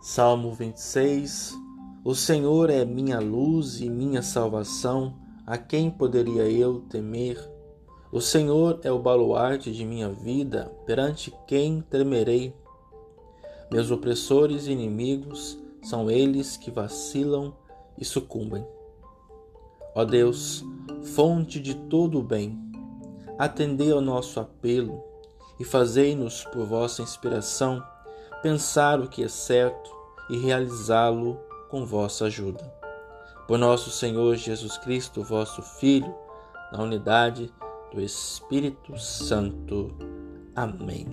Salmo 26 O Senhor é minha luz e minha salvação, a quem poderia eu temer? O Senhor é o baluarte de minha vida, perante quem temerei? Meus opressores e inimigos são eles que vacilam e sucumbem. Ó Deus, fonte de todo o bem, atendei ao nosso apelo e fazei-nos, por vossa inspiração, pensar o que é certo e realizá-lo com vossa ajuda. Por nosso Senhor Jesus Cristo, vosso Filho, na unidade do Espírito Santo. Amém.